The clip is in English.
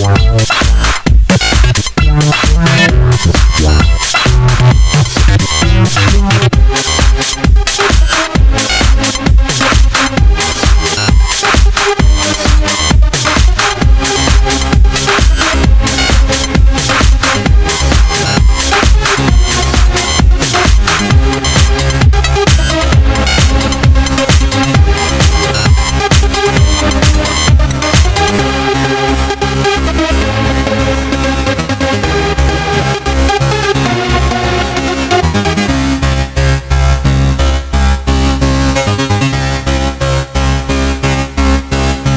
Wow.